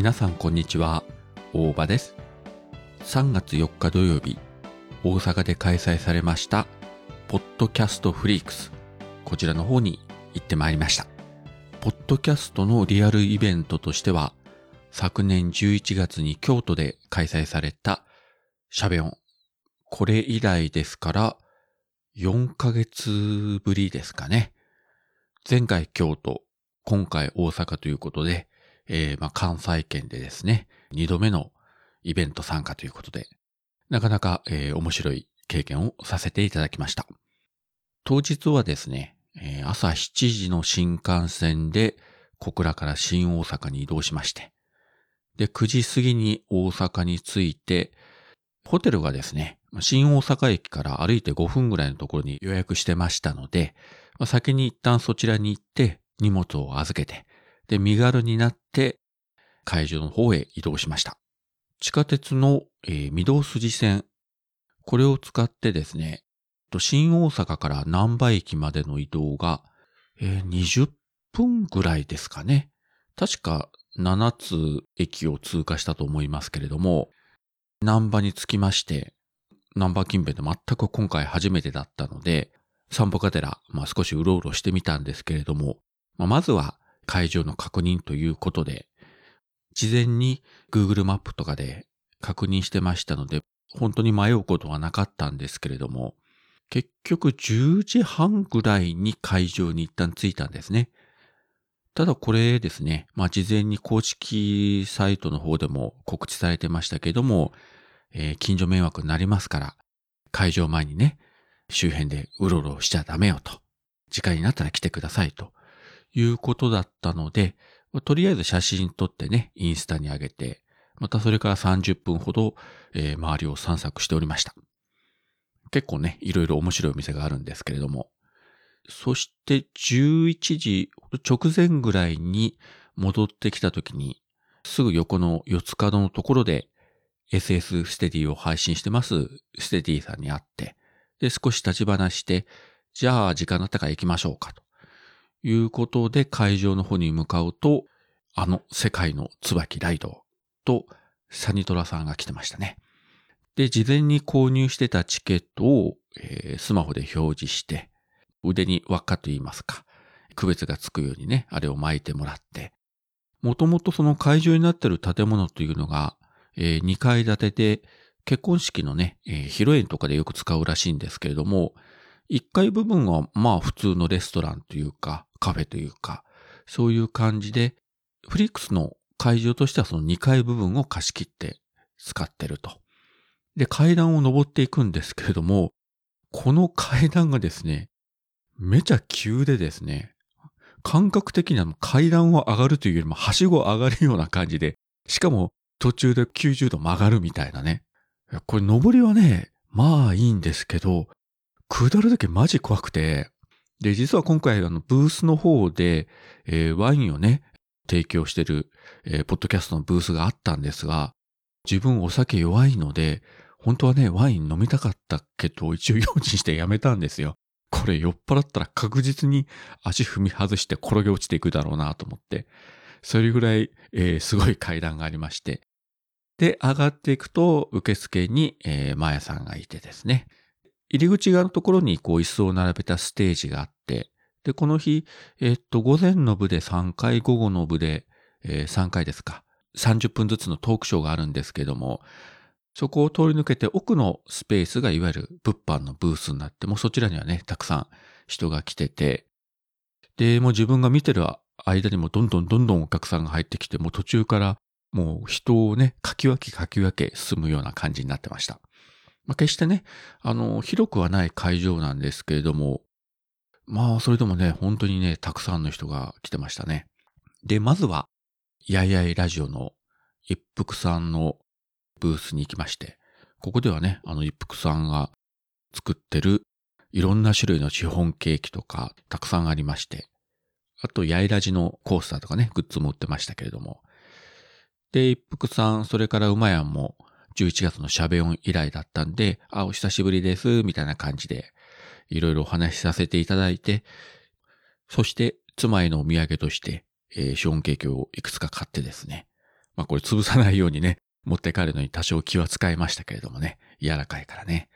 皆さんこんにちは。大場です。3月4日土曜日大阪で開催されましたポッドキャストフリークス。こちらの方に行ってまいりました。ポッドキャストのリアルイベントとしては昨年11月に京都で開催されたシャベオン。これ以来ですから4ヶ月ぶりですかね。前回京都今回大阪ということでえー、まあ、関西圏でですね、二度目のイベント参加ということで、なかなか、えー、面白い経験をさせていただきました。当日はですね、えー、朝7時の新幹線で小倉から新大阪に移動しまして、で、9時過ぎに大阪に着いて、ホテルがですね、新大阪駅から歩いて5分ぐらいのところに予約してましたので、先に一旦そちらに行って荷物を預けて、で、身軽になって会場の方へ移動しました。地下鉄の、えー、御堂筋線、これを使ってですね、新大阪から南波駅までの移動が、えー、20分ぐらいですかね。確か7つ駅を通過したと思いますけれども、南波に着きまして、南波近辺で全く今回初めてだったので、散歩がてら、まあ、少しうろうろしてみたんですけれども、まあ、まずは会場の確認ということで、事前に Google マップとかで確認してましたので、本当に迷うことはなかったんですけれども、結局10時半ぐらいに会場に一旦着いたんですね。ただこれですね、まあ事前に公式サイトの方でも告知されてましたけども、えー、近所迷惑になりますから、会場前にね、周辺でうろうろしちゃダメよと。時間になったら来てくださいということだったので、とりあえず写真撮ってね、インスタに上げて、またそれから30分ほど、えー、周りを散策しておりました。結構ね、いろいろ面白いお店があるんですけれども。そして11時直前ぐらいに戻ってきた時に、すぐ横の四つ角のところで SS ステディを配信してますステディさんに会って、で、少し立ち話して、じゃあ時間になったから行きましょうかと。いうことで会場の方に向かうと、あの世界の椿ライドとサニトラさんが来てましたね。で、事前に購入してたチケットを、えー、スマホで表示して、腕に輪っかと言いますか、区別がつくようにね、あれを巻いてもらって、もともとその会場になってる建物というのが、えー、2階建てで、結婚式のね、えー、披露宴とかでよく使うらしいんですけれども、1階部分はまあ普通のレストランというか、カフェというか、そういう感じで、フリックスの会場としてはその2階部分を貸し切って使ってると。で、階段を登っていくんですけれども、この階段がですね、めちゃ急でですね、感覚的には階段を上がるというよりもはしご上がるような感じで、しかも途中で90度曲がるみたいなね。これ登りはね、まあいいんですけど、下るときマジ怖くて、で、実は今回、あの、ブースの方で、えー、ワインをね、提供してる、えー、ポッドキャストのブースがあったんですが、自分お酒弱いので、本当はね、ワイン飲みたかったけど、一応用心してやめたんですよ。これ酔っ払ったら確実に足踏み外して転げ落ちていくだろうなと思って、それぐらい、えー、すごい階段がありまして、で、上がっていくと、受付に、えー、マヤさんがいてですね。入り口側のところにこう椅子を並べたステージがあって、で、この日、えっと、午前の部で3回、午後の部で、えー、3回ですか。30分ずつのトークショーがあるんですけども、そこを通り抜けて奥のスペースがいわゆる物販のブースになって、もうそちらにはね、たくさん人が来てて、で、もう自分が見てる間にもどんどんどんどんお客さんが入ってきて、もう途中からもう人をね、かき分けかき分け進むような感じになってました。まあ、決してね、あの、広くはない会場なんですけれども、まあ、それでもね、本当にね、たくさんの人が来てましたね。で、まずは、やいやいラジオの一服さんのブースに行きまして、ここではね、あの一服さんが作ってるいろんな種類のシフォンケーキとかたくさんありまして、あと、やいラジのコースターとかね、グッズも売ってましたけれども。で、一服さん、それから馬やんも、11月のシャベオン以来だったんで、あ、お久しぶりです、みたいな感じで、いろいろお話しさせていただいて、そして妻へのお土産として、えー、ショーンケーキをいくつか買ってですね、まあこれ潰さないようにね、持って帰るのに多少気は使いましたけれどもね、柔らかいからね。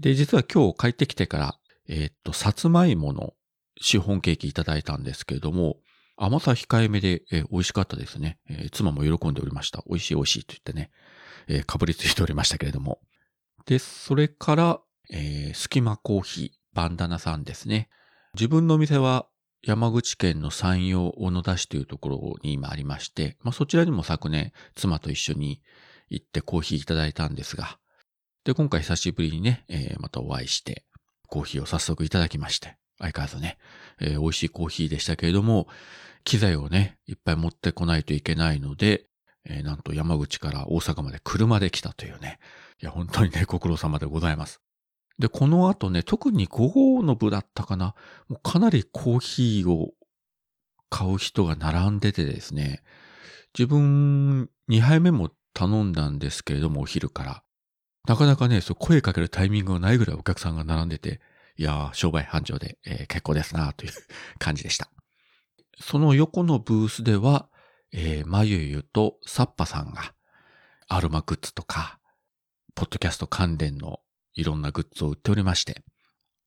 で、実は今日帰ってきてから、えー、っと、さつまいものシフォンケーキいただいたんですけれども、甘さ控えめで、えー、美味しかったですね、えー、妻も喜んでおりました。美味しい美味しいと言ってね、えー、かぶりついておりましたけれども。で、それから、えー、スキマコーヒー、バンダナさんですね。自分のお店は山口県の山陽小野田市というところに今ありまして、まあ、そちらにも昨年妻と一緒に行ってコーヒーいただいたんですが、で、今回久しぶりにね、えー、またお会いして、コーヒーを早速いただきまして、相変わらずね、えー、美味しいコーヒーでしたけれども、機材をね、いっぱい持ってこないといけないので、えー、なんと山口から大阪まで車で来たというね。いや、本当にね、ご苦労様でございます。で、この後ね、特に午後の部だったかな、もうかなりコーヒーを買う人が並んでてですね、自分2杯目も頼んだんですけれども、お昼から。なかなかね、そう声かけるタイミングがないぐらいお客さんが並んでて、いやー、商売繁盛で、えー、結構ですなという感じでした。その横のブースでは、えー、まゆゆとサッパさんが、アルマグッズとか、ポッドキャスト関連のいろんなグッズを売っておりまして、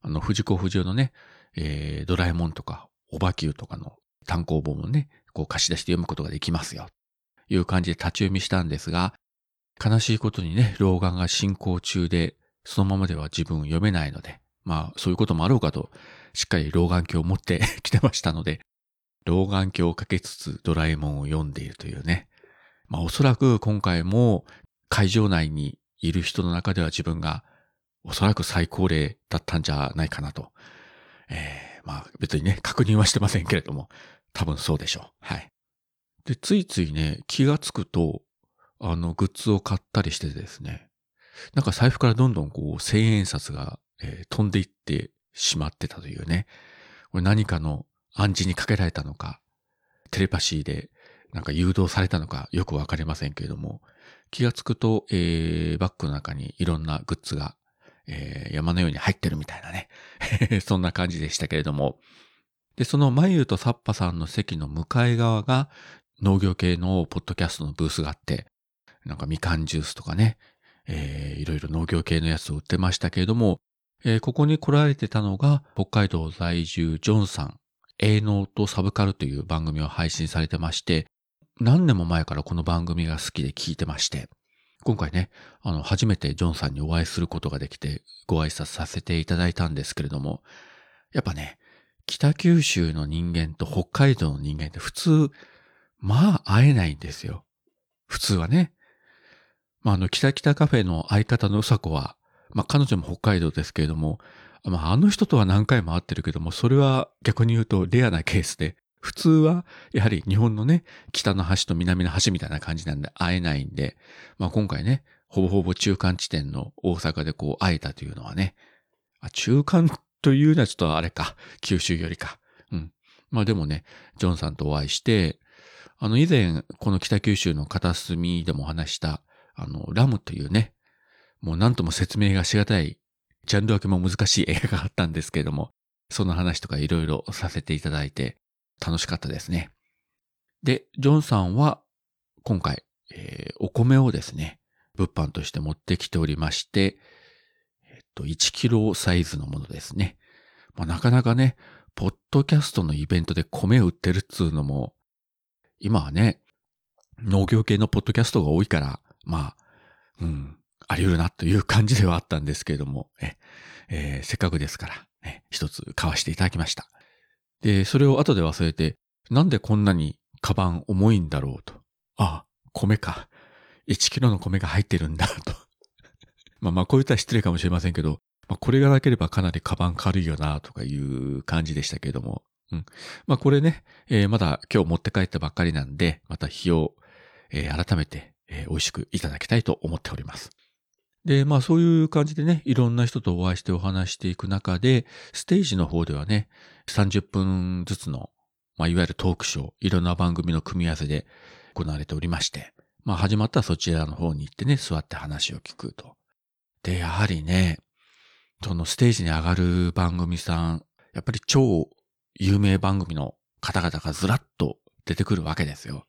あの、藤子不二雄のね、えー、ドラえもんとか、オバキューとかの単行本をね、こう貸し出して読むことができますよ。いう感じで立ち読みしたんですが、悲しいことにね、老眼が進行中で、そのままでは自分を読めないので、まあ、そういうこともあろうかと、しっかり老眼鏡を持って きてましたので、老眼鏡をかけつつドラえもんを読んでいるというね。まあ、おそらく今回も会場内にいる人の中では自分がおそらく最高齢だったんじゃないかなと。えー、まあ別にね、確認はしてませんけれども、多分そうでしょう。はい。で、ついついね、気がつくと、あの、グッズを買ったりしてですね、なんか財布からどんどんこう、千円札が、えー、飛んでいってしまってたというね、これ何かの暗示にかけられたのか、テレパシーでなんか誘導されたのかよくわかりませんけれども、気がつくと、えー、バッグの中にいろんなグッズがえー、山のように入ってるみたいなね そんな感じでしたけれども。で、そのマユとサッパさんの席の向かい側が農業系のポッドキャストのブースがあって、なんかみかんジュースとかね、えー、いろいろ農業系のやつを売ってましたけれども、えー、ここに来られてたのが北海道在住ジョンさん、営農とサブカルという番組を配信されてまして、何年も前からこの番組が好きで聞いてまして、今回ね、あの、初めてジョンさんにお会いすることができて、ご挨拶させていただいたんですけれども、やっぱね、北九州の人間と北海道の人間って普通、まあ会えないんですよ。普通はね。まあ、あの、北北カフェの相方のうさこは、まあ彼女も北海道ですけれども、まああの人とは何回も会ってるけども、それは逆に言うとレアなケースで、普通は、やはり日本のね、北の端と南の端みたいな感じなんで会えないんで、まあ今回ね、ほぼほぼ中間地点の大阪でこう会えたというのはね、中間というのはちょっとあれか、九州よりか。うん。まあでもね、ジョンさんとお会いして、あの以前、この北九州の片隅でもお話した、あの、ラムというね、もう何とも説明がしがたい、ジャンル分けも難しい映画があったんですけれども、その話とかいろいろさせていただいて、楽しかったですね。で、ジョンさんは今回、えー、お米をですね、物販として持ってきておりまして、えっと、1キロサイズのものですね。まあ、なかなかね、ポッドキャストのイベントで米売ってるっつうのも、今はね、農業系のポッドキャストが多いから、まあ、うん、あり得るなという感じではあったんですけれども、えー、せっかくですから、ね、一つ買わせていただきました。で、それを後で忘れて、なんでこんなにカバン重いんだろうと。ああ、米か。1キロの米が入ってるんだと。まあまあ、こう言ったら失礼かもしれませんけど、まあ、これがなければかなりカバン軽いよな、とかいう感じでしたけれども。うん。まあ、これね、えー、まだ今日持って帰ったばっかりなんで、また日を、えー、改めて、えー、美味しくいただきたいと思っております。で、まあそういう感じでね、いろんな人とお会いしてお話していく中で、ステージの方ではね、30分ずつの、まあいわゆるトークショー、いろんな番組の組み合わせで行われておりまして、まあ始まったらそちらの方に行ってね、座って話を聞くと。で、やはりね、そのステージに上がる番組さん、やっぱり超有名番組の方々がずらっと出てくるわけですよ。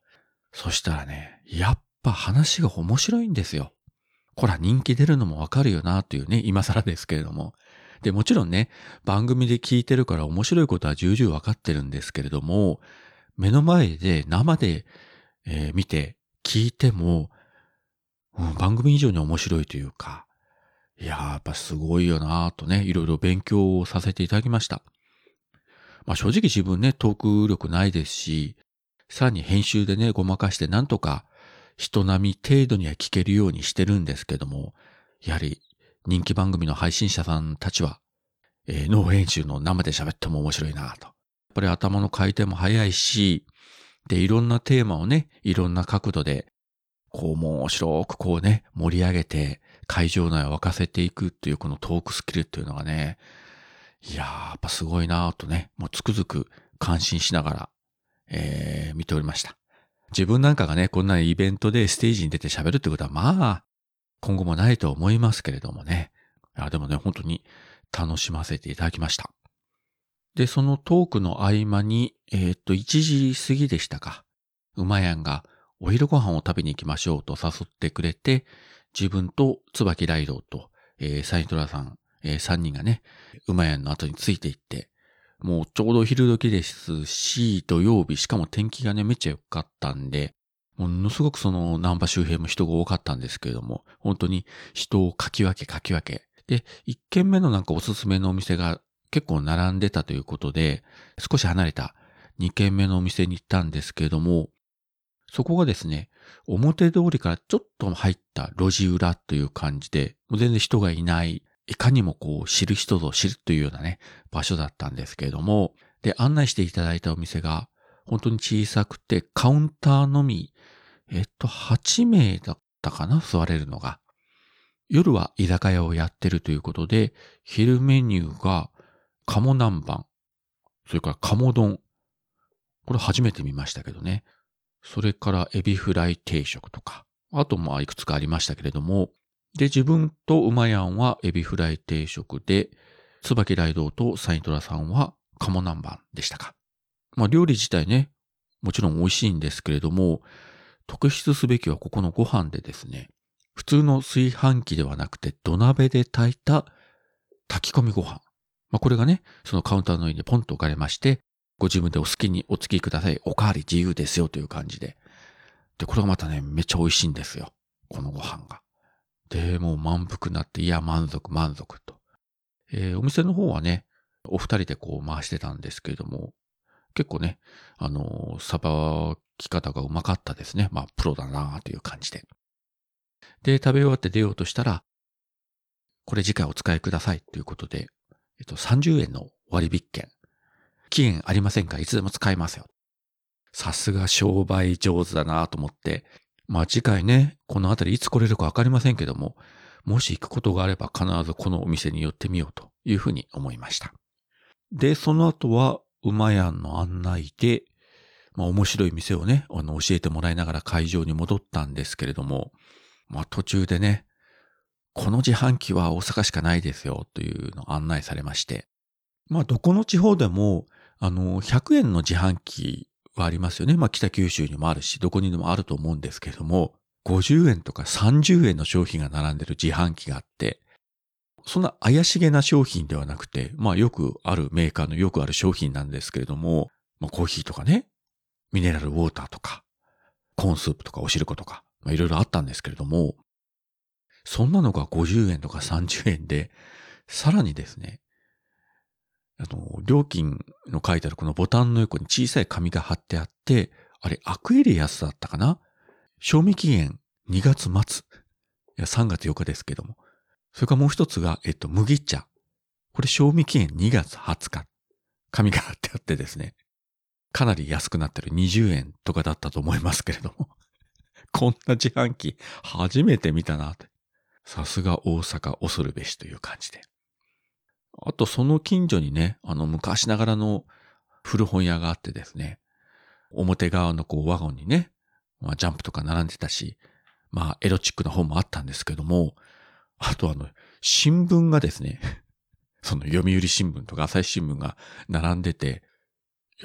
そしたらね、やっぱ話が面白いんですよ。こら人気出るのもわかるよなというね、今更ですけれども。で、もちろんね、番組で聞いてるから面白いことは重々わかってるんですけれども、目の前で生で、えー、見て聞いても、うん、番組以上に面白いというか、いやー、やっぱすごいよなーとね、いろいろ勉強をさせていただきました。まあ正直自分ね、トーク力ないですし、さらに編集でね、ごまかしてなんとか人並み程度には聞けるようにしてるんですけども、やはり人気番組の配信者さんたちは、えー、ノー編集の生で喋っても面白いなと。やっぱり頭の回転も早いし、で、いろんなテーマをね、いろんな角度で、こう面白くこうね、盛り上げて、会場内を沸かせていくっていうこのトークスキルっていうのがね、いやー、やっぱすごいなーとね、もうつくづく感心しながら、えー、見ておりました。自分なんかがね、こんなイベントでステージに出て喋るってことは、まあ、今後もないと思いますけれどもね。いや、でもね、本当に楽しませていただきました。で、そのトークの合間に、えー、っと、1時過ぎでしたか。馬やんがお昼ご飯を食べに行きましょうと誘ってくれて、自分と椿ライドと、えー、サイトラさん、えー、3人がね、馬やんの後についていって、もうちょうど昼時ですし、土曜日、しかも天気がね、めっちゃ良かったんで、ものすごくその南波周辺も人が多かったんですけれども、本当に人をかき分けかき分け。で、一軒目のなんかおすすめのお店が結構並んでたということで、少し離れた二軒目のお店に行ったんですけれども、そこがですね、表通りからちょっと入った路地裏という感じで、もう全然人がいないいかにもこう知る人ぞ知るというようなね、場所だったんですけれども、で、案内していただいたお店が、本当に小さくて、カウンターのみ、えっと、8名だったかな、座れるのが。夜は居酒屋をやってるということで、昼メニューが、鴨南蛮、それから鴨丼。これ初めて見ましたけどね。それからエビフライ定食とか。あとまあいくつかありましたけれども、で、自分と馬やんはエビフライ定食で、椿雷道とサイトラさんは鴨南蛮でしたか。まあ料理自体ね、もちろん美味しいんですけれども、特筆すべきはここのご飯でですね、普通の炊飯器ではなくて土鍋で炊いた炊き込みご飯。まあこれがね、そのカウンターの上にポンと置かれまして、ご自分でお好きにお付きください。おかわり自由ですよという感じで。で、これがまたね、めっちゃ美味しいんですよ。このご飯が。で、もう満腹になって、いや、満足、満足と。えー、お店の方はね、お二人でこう回してたんですけれども、結構ね、あのー、さばき方がうまかったですね。まあ、プロだなという感じで。で、食べ終わって出ようとしたら、これ次回お使いくださいということで、えっと、30円の割引券。期限ありませんかいつでも使えますよ。さすが商売上手だなと思って、まあ次回ね、この辺りいつ来れるかわかりませんけども、もし行くことがあれば必ずこのお店に寄ってみようというふうに思いました。で、その後は馬屋の案内で、まあ面白い店をね、あの教えてもらいながら会場に戻ったんですけれども、まあ途中でね、この自販機は大阪しかないですよというのを案内されまして、まあどこの地方でも、あの、100円の自販機はありますよね。まあ北九州にもあるし、どこにでもあると思うんですけれども、50円とか30円の商品が並んでる自販機があって、そんな怪しげな商品ではなくて、まあよくあるメーカーのよくある商品なんですけれども、まあコーヒーとかね、ミネラルウォーターとか、コーンスープとかおしることか、まあいろいろあったんですけれども、そんなのが50円とか30円で、さらにですね、あの、料金の書いてあるこのボタンの横に小さい紙が貼ってあって、あれ、アクエリアスだったかな？賞味期限2月末。いや、3月8日ですけども。それからもう一つが、えっと、麦茶。これ賞味期限2月20日。紙が貼ってあってですね。かなり安くなってる20円とかだったと思いますけれども。こんな自販機初めて見たなって。さすが大阪恐るべしという感じで。あとその近所にね、あの昔ながらの古本屋があってですね、表側のこうワゴンにね、まあ、ジャンプとか並んでたし、まあエロチックな本もあったんですけども、あとあの、新聞がですね、その読売新聞とか朝日新聞が並んでて、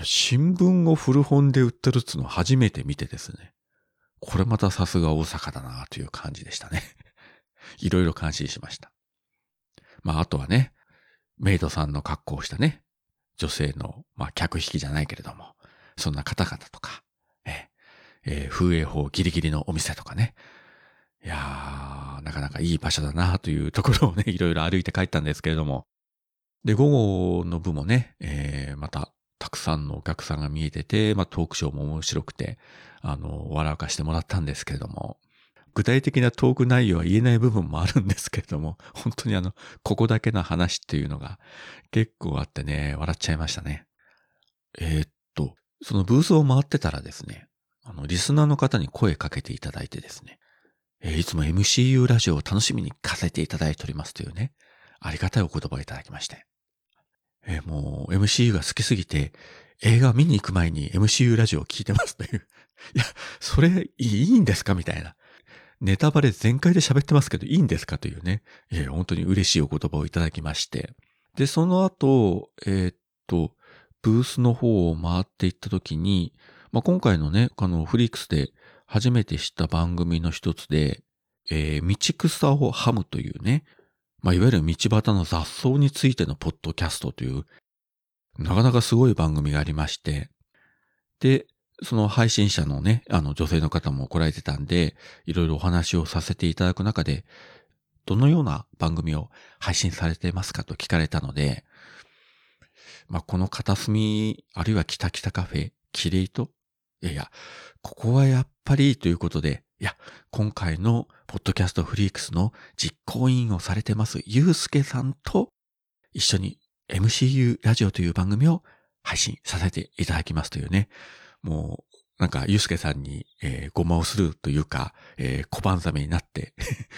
新聞を古本で売ってるっつうのを初めて見てですね、これまたさすが大阪だなという感じでしたね。いろいろ感心しました。まあ、あとはね、メイドさんの格好をしたね、女性の、まあ、客引きじゃないけれども、そんな方々とか、ええー、風営法ギリギリのお店とかね。いやー、なかなかいい場所だなというところをね、いろいろ歩いて帰ったんですけれども。で、午後の部もね、えー、また、たくさんのお客さんが見えてて、まあ、トークショーも面白くて、あの、笑かしてもらったんですけれども、具体的なトーク内容は言えない部分もあるんですけれども、本当にあの、ここだけの話っていうのが結構あってね、笑っちゃいましたね。えー、っと、そのブースを回ってたらですね、あの、リスナーの方に声かけていただいてですね、えー、いつも MCU ラジオを楽しみに聞かせていただいておりますというね、ありがたいお言葉をいただきまして。えー、もう MCU が好きすぎて、映画見に行く前に MCU ラジオを聞いてますという。いや、それいいんですか？みたいな。ネタバレ全開で喋ってますけどいいんですかというね、えー、本当に嬉しいお言葉をいただきまして。で、その後、えー、っと、ブースの方を回っていった時に、まあ、今回のね、あの、フリークスで初めて知った番組の一つで、えー、道草をハムというね、まあ、いわゆる道端の雑草についてのポッドキャストという、なかなかすごい番組がありまして、で、その配信者のね、あの女性の方も来られてたんで、いろいろお話をさせていただく中で、どのような番組を配信されてますかと聞かれたので、まあ、この片隅、あるいは北北カフェ、キレイと、いやいや、ここはやっぱりということで、いや、今回のポッドキャストフリークスの実行委員をされてます、ゆうすけさんと一緒に MCU ラジオという番組を配信させていただきますというね、もう、なんか、ゆうすけさんに、えー、ごまをするというか、えー、小判ザメになって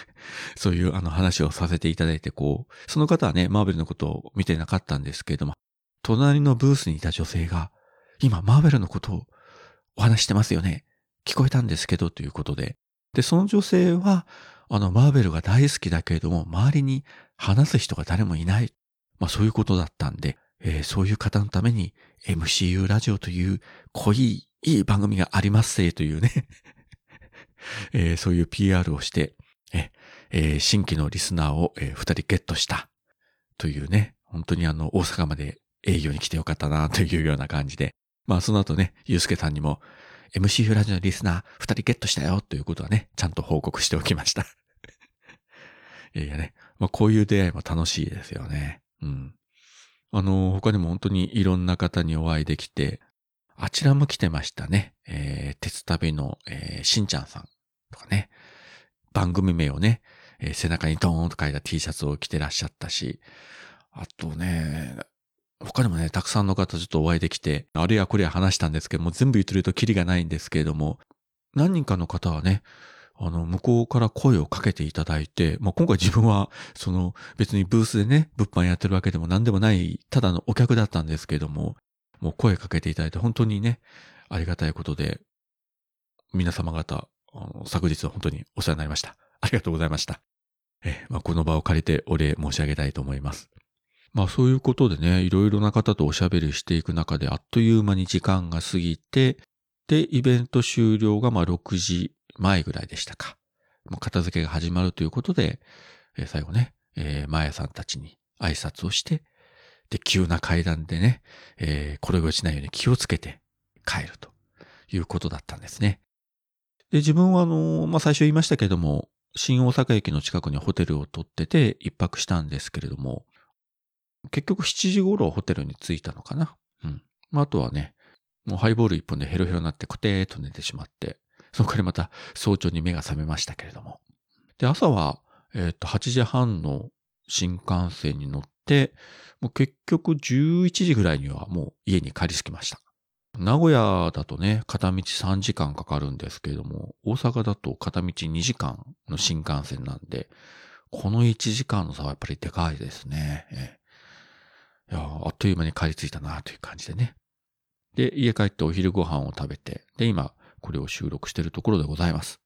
そういうあの話をさせていただいて、こう、その方はね、マーベルのことを見てなかったんですけれども、隣のブースにいた女性が、今、マーベルのことをお話してますよね。聞こえたんですけど、ということで。で、その女性は、あの、マーベルが大好きだけれども、周りに話す人が誰もいない。まあ、そういうことだったんで、えー、そういう方のために MCU ラジオという濃い、いい番組がありますせというね。えー、そういう PR をして、えー、新規のリスナーを、えー、人ゲットしたというね、本当にあの、大阪まで営業に来てよかったなというような感じで、まあその後ね、ゆうすけさんにも MCU ラジオのリスナー二人ゲットしたよということはね、ちゃんと報告しておきました。いやね、まあこういう出会いも楽しいですよね。うん。あの、他にも本当にいろんな方にお会いできて、あちらも来てましたね。えー、鉄旅の、えー、しんちゃんさんとかね。番組名をね、えー、背中にドーンと書いた T シャツを着てらっしゃったし、あとね、他にもね、たくさんの方ちょっとお会いできて、あれやこれや話したんですけども、全部言ってるとキリがないんですけれども、何人かの方はね、あの、向こうから声をかけていただいて、まあ、今回自分は、その、別にブースでね、物販やってるわけでも何でもない、ただのお客だったんですけども、もう声かけていただいて、本当にね、ありがたいことで、皆様方、あの昨日は本当にお世話になりました。ありがとうございました。え、まあ、この場を借りてお礼申し上げたいと思います。まあそういうことでね、いろいろな方とおしゃべりしていく中であっという間に時間が過ぎて、で、イベント終了がま6時前ぐらいでしたか。もう片付けが始まるということで、えー、最後ね、えー、マヤさんたちに挨拶をして、で、急な階段でね、えー、転げ落ちないように気をつけて帰るということだったんですね。で、自分はあの、まあ、最初言いましたけども、新大阪駅の近くにホテルを取ってて一泊したんですけれども、結局7時頃ホテルに着いたのかな。うん。まあ、あとはね、もうハイボール一本でヘロヘロになってコテーと寝てしまって、そこからまた早朝に目が覚めましたけれども。で、朝は、えっ、と、8時半の新幹線に乗って、もう結局11時ぐらいにはもう家に帰り着きました。名古屋だとね、片道3時間かかるんですけれども、大阪だと片道2時間の新幹線なんで、この1時間の差はやっぱりでかいですね。えいやあっという間に帰り着いたなという感じでね。で、家帰ってお昼ご飯を食べて、で、今、これを収録しているところでございます。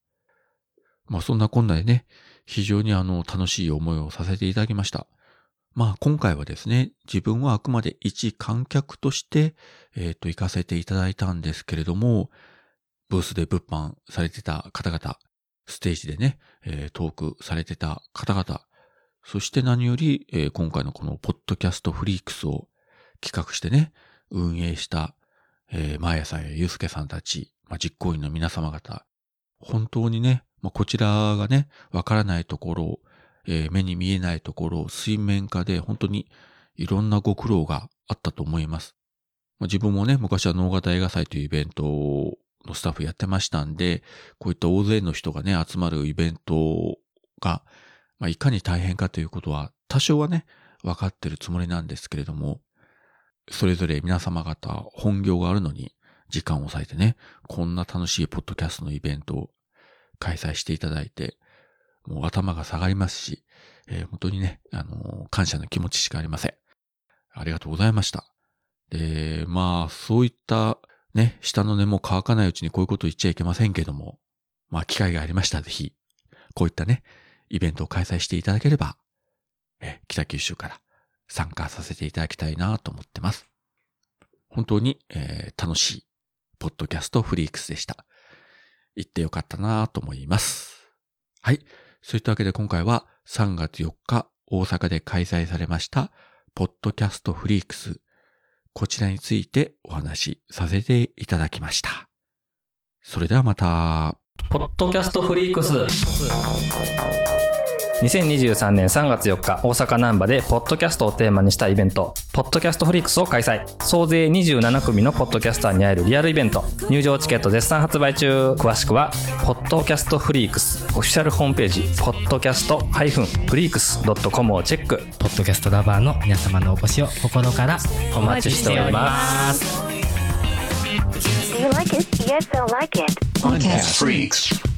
まあそんなこんなでね、非常にあの楽しい思いをさせていただきました。まあ今回はですね、自分はあくまで一観客として、えっ、ー、と、行かせていただいたんですけれども、ブースで物販されてた方々、ステージでね、えー、トークされてた方々、そして何より、えー、今回のこのポッドキャストフリークスを企画してね、運営した、えー、マーヤさんやユースケさんたち、まあ、実行委員の皆様方、本当にね、まあ、こちらがね、わからないところ、えー、目に見えないところ、水面下で本当にいろんなご苦労があったと思います。まあ、自分もね、昔は脳型映画祭というイベントのスタッフやってましたんで、こういった大勢の人がね、集まるイベントが、まあ、いかに大変かということは、多少はね、分かってるつもりなんですけれども、それぞれ皆様方本業があるのに、時間を割いてね、こんな楽しいポッドキャストのイベントを開催していただいて、もう頭が下がりますし、えー、本当にね、あのー、感謝の気持ちしかありません。ありがとうございました。で、まあ、そういったね、下の根も乾かないうちにこういうこと言っちゃいけませんけども、まあ、機会がありましたらぜひ、こういったね、イベントを開催していただければ、え北九州から参加させていただきたいなと思ってます。本当に、えー、楽しい、ポッドキャストフリークスでした。行ってよかったなと思います。はい。そういったわけで今回は3月4日大阪で開催されました、ポッドキャストフリークス。こちらについてお話しさせていただきました。それではまた。ポッドキャストフリークス。2023年3月4日、大阪南波で、ポッドキャストをテーマにしたイベント、ポッドキャストフリークスを開催。総勢27組のポッドキャスターに会えるリアルイベント。入場チケット絶賛発売中。詳しくは、ポッドキャストフリークス、オフィシャルホームページ、ポッドキャストフリークス .com をチェック。ポッドキャストラバーの皆様のお越しを心からお待ちしております。Do you like it? Yes, I like it? Podcast Freaks.